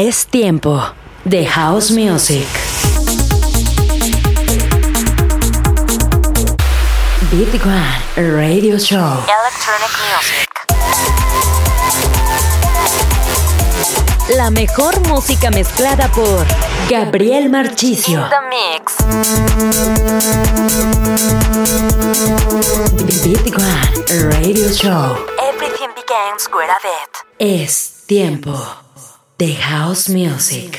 Es tiempo de House Music. Beat One Radio Show. Electronic Music. La mejor música mezclada por Gabriel Marchicio. The Mix. Beat One Radio Show. Everything begins with a beat. Es tiempo de House Music.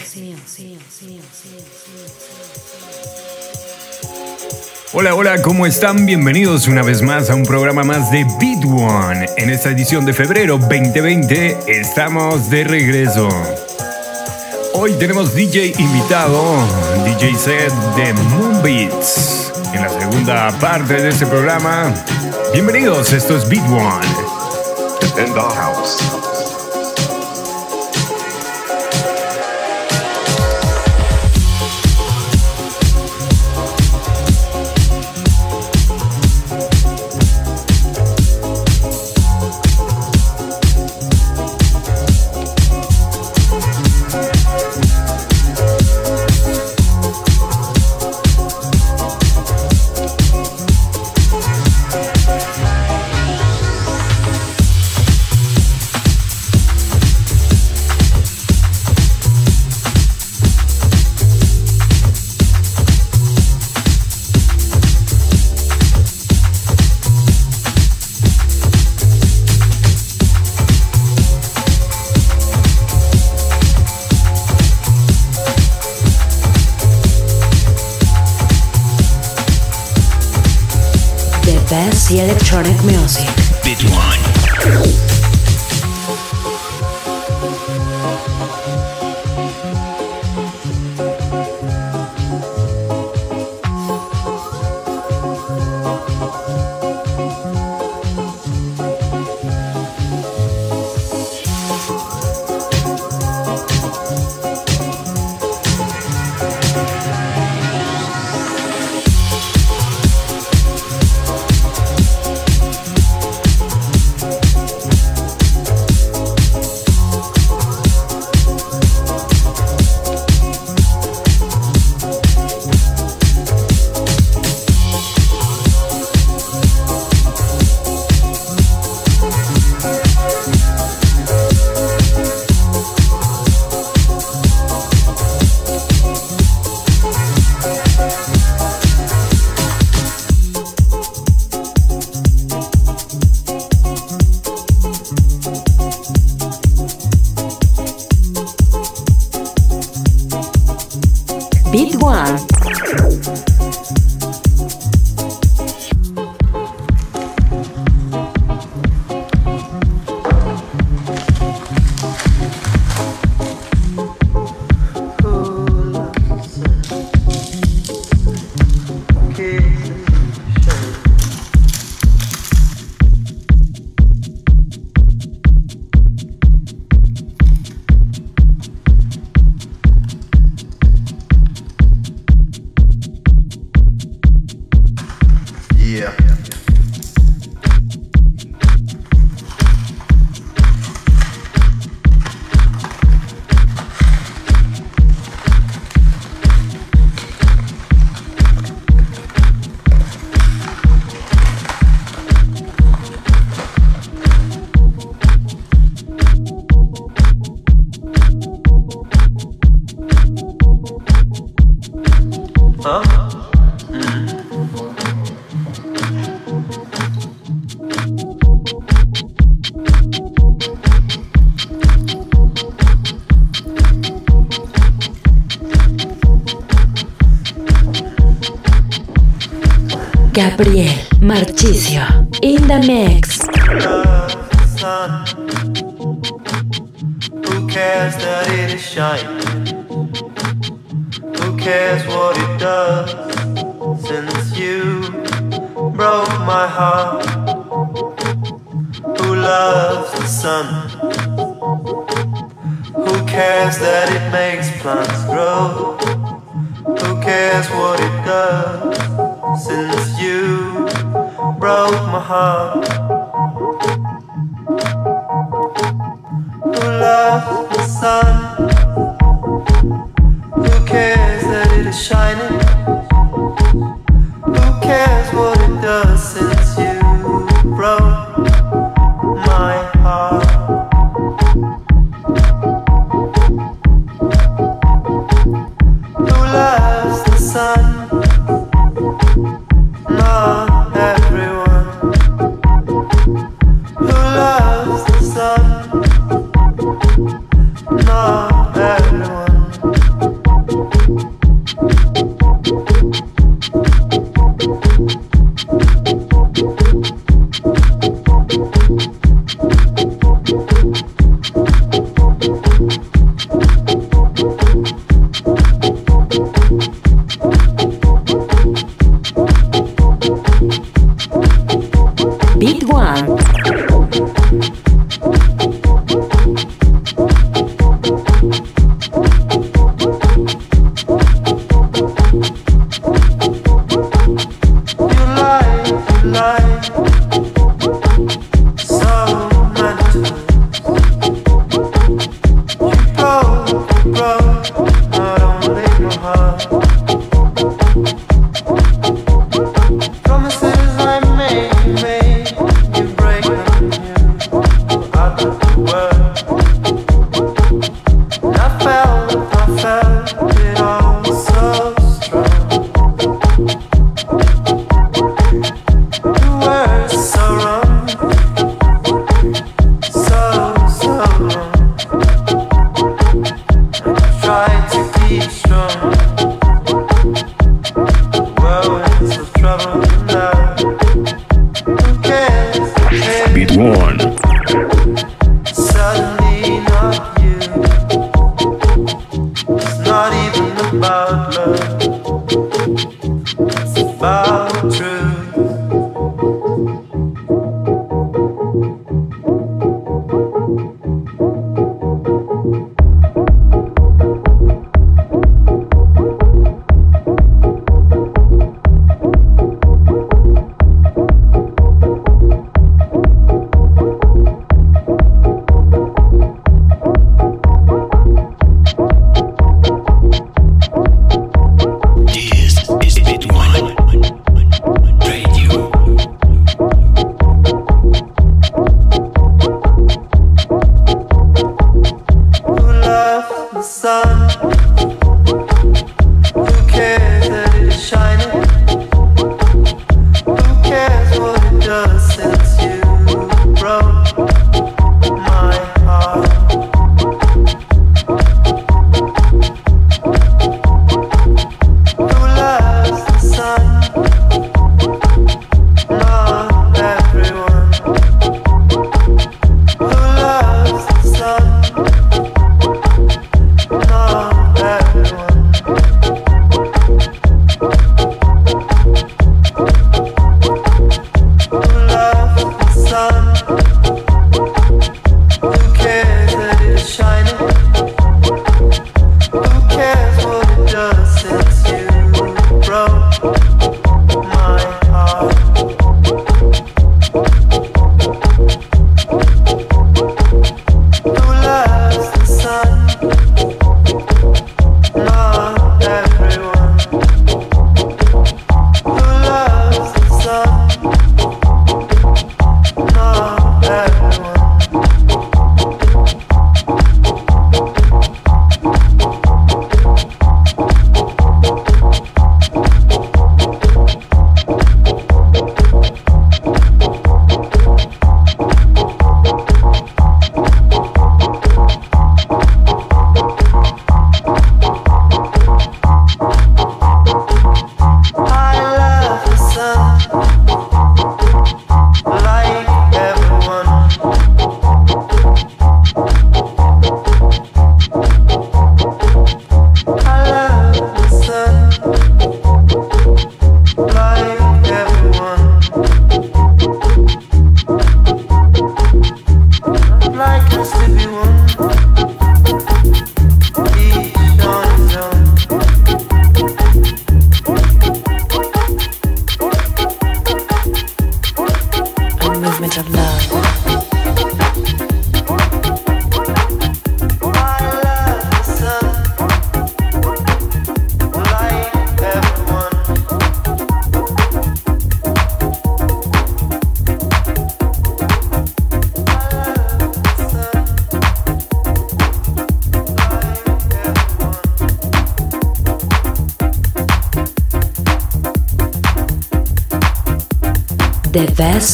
Hola, hola, ¿cómo están? Bienvenidos una vez más a un programa más de Beat One. En esta edición de febrero 2020 estamos de regreso. Hoy tenemos DJ invitado, DJ set de Moonbeats. En la segunda parte de este programa, bienvenidos, esto es Beat One. In the house. The best electronic music. Beat Yeah. Gabriel Marchicio. In the mix.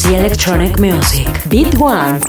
Electronic music. Beat One.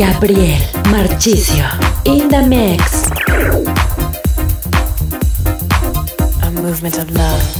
Gabriel Marchisio in the mix. A movement of love.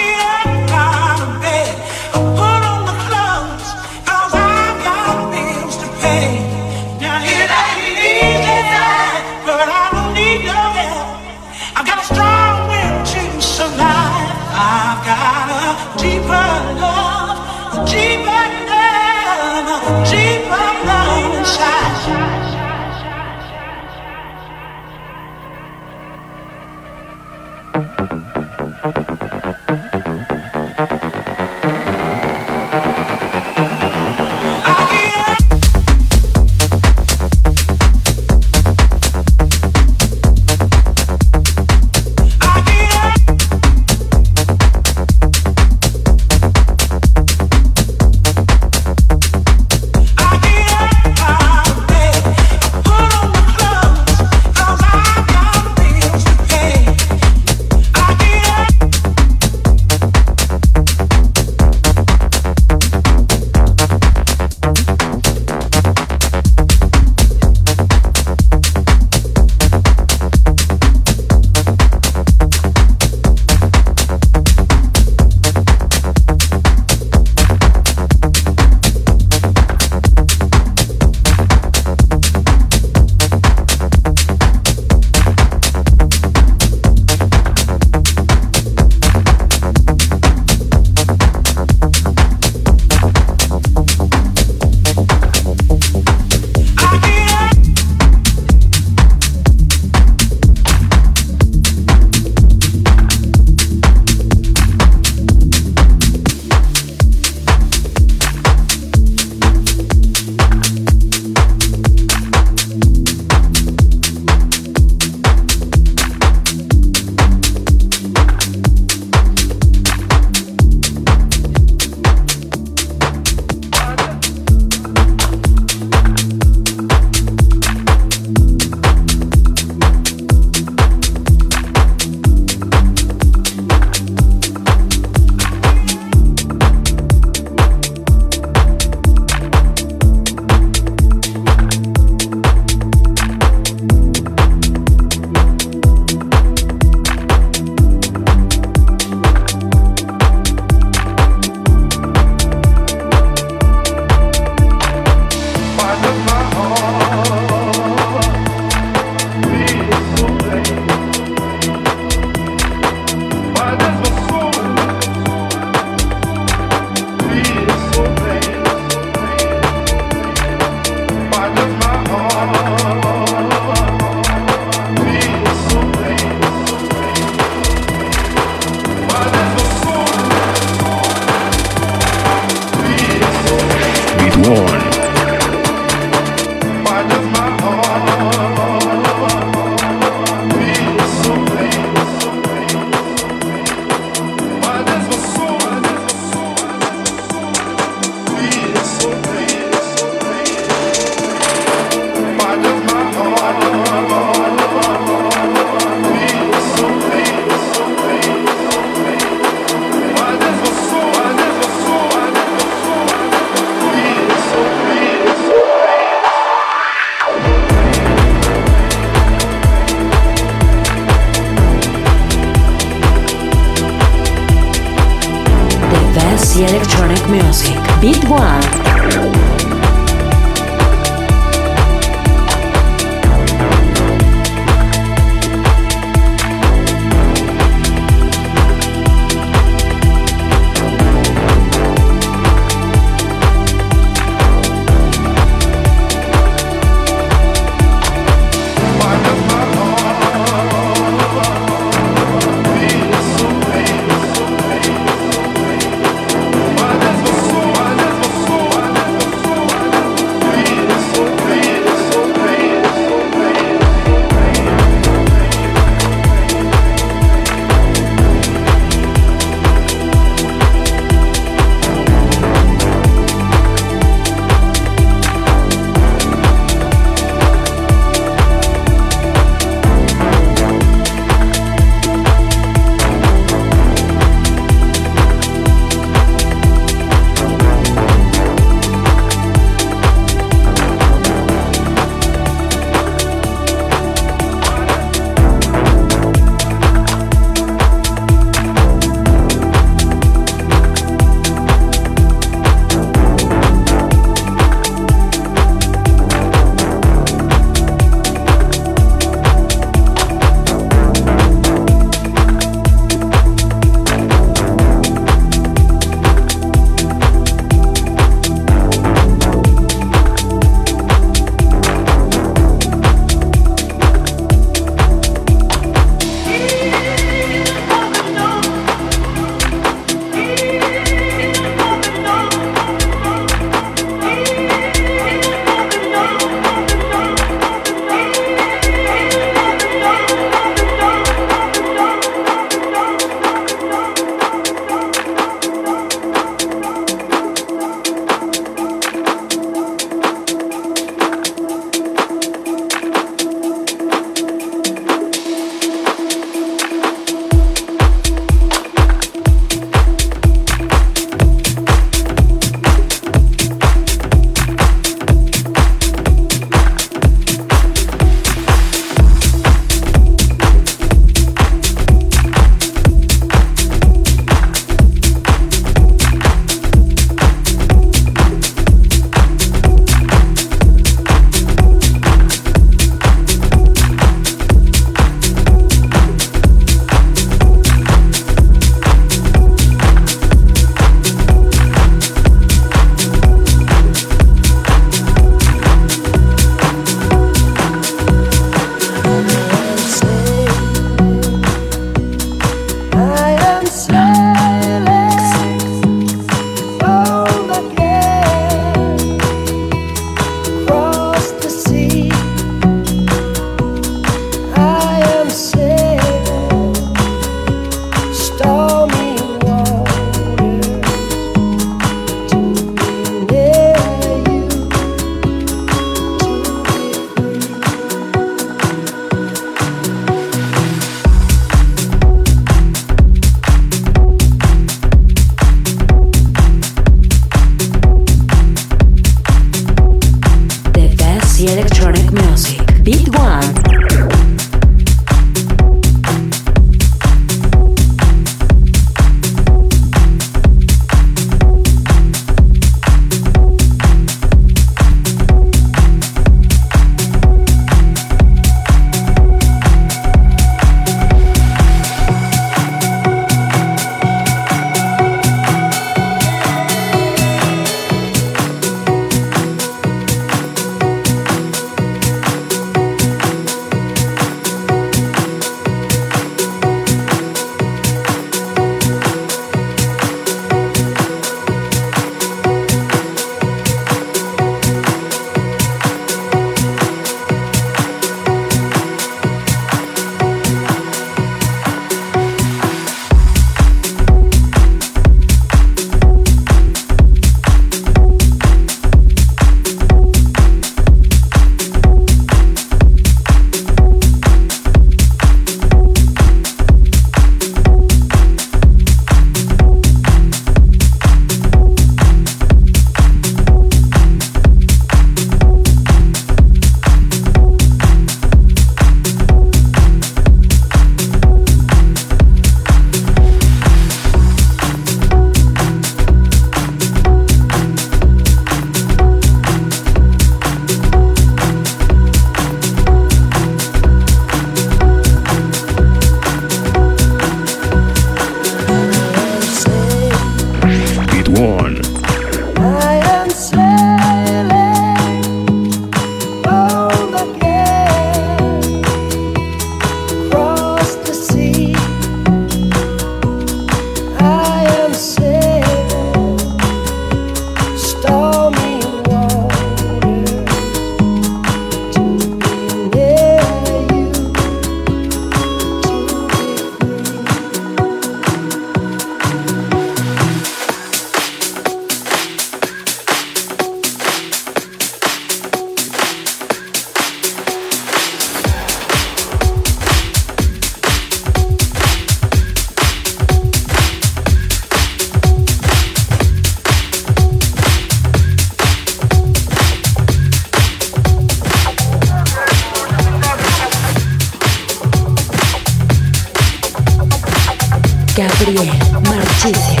Gabriel Marchicio,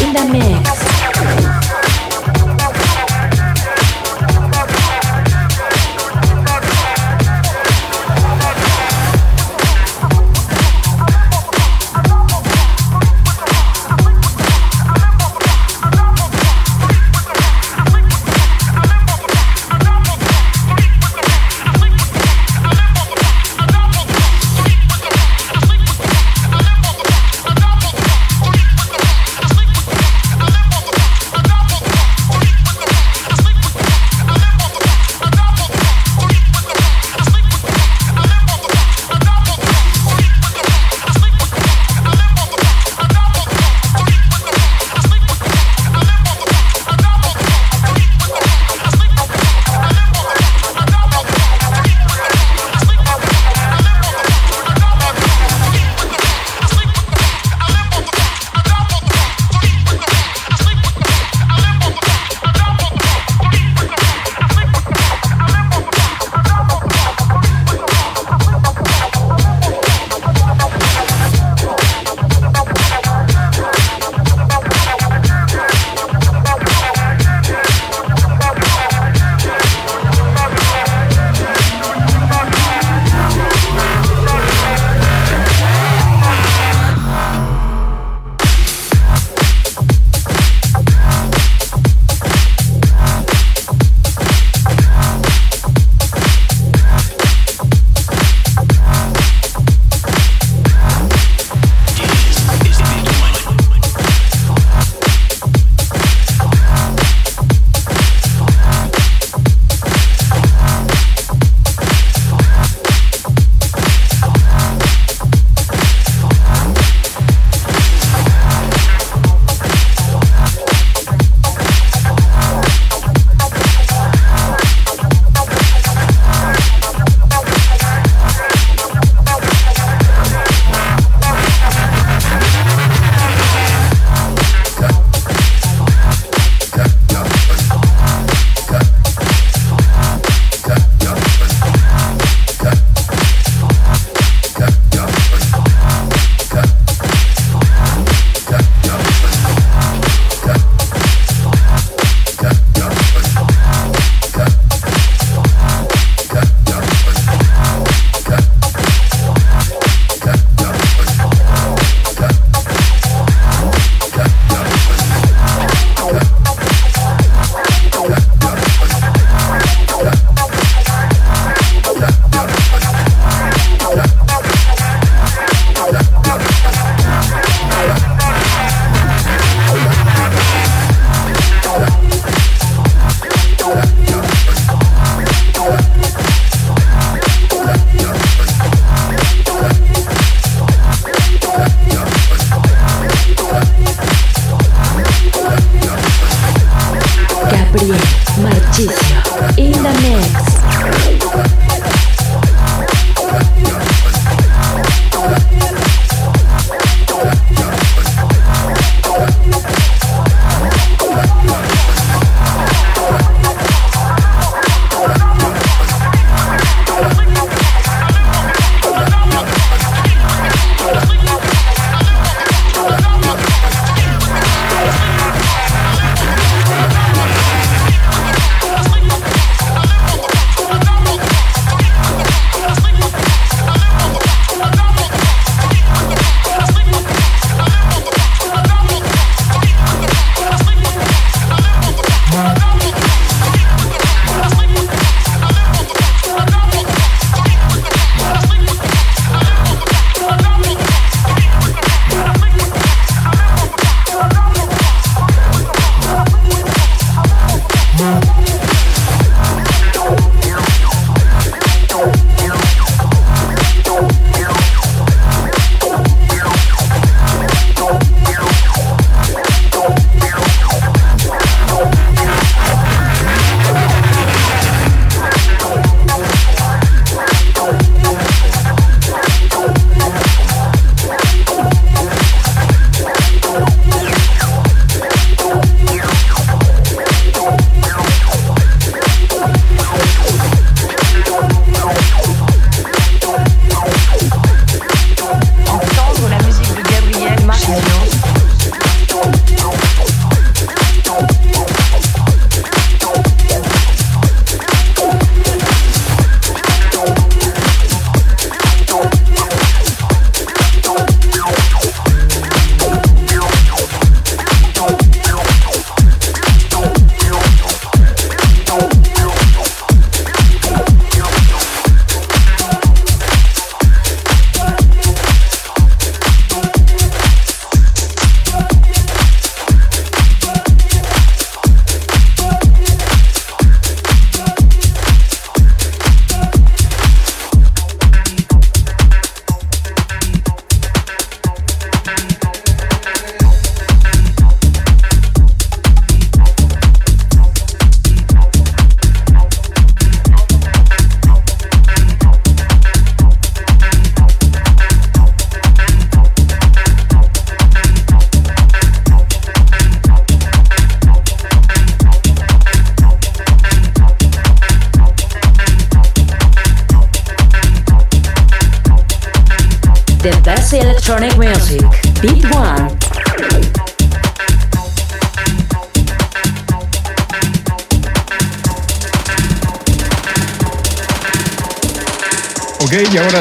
Linda Mix.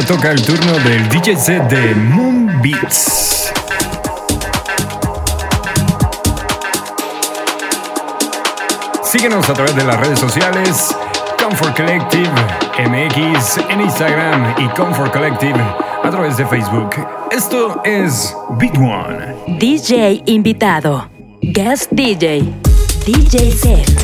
Toca el turno del DJ set de Moon Beats. Síguenos a través de las redes sociales Comfort Collective MX en Instagram y Comfort Collective a través de Facebook. Esto es Beat One. DJ invitado. Guest DJ. DJ set.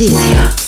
いい。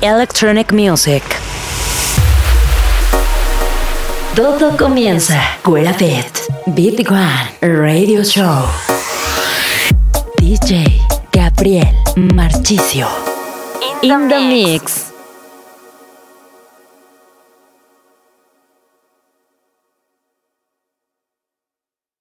Electronic Music. Todo comienza. Cuela Pet. Beat One Radio Show. DJ Gabriel Marchicio. In the mix.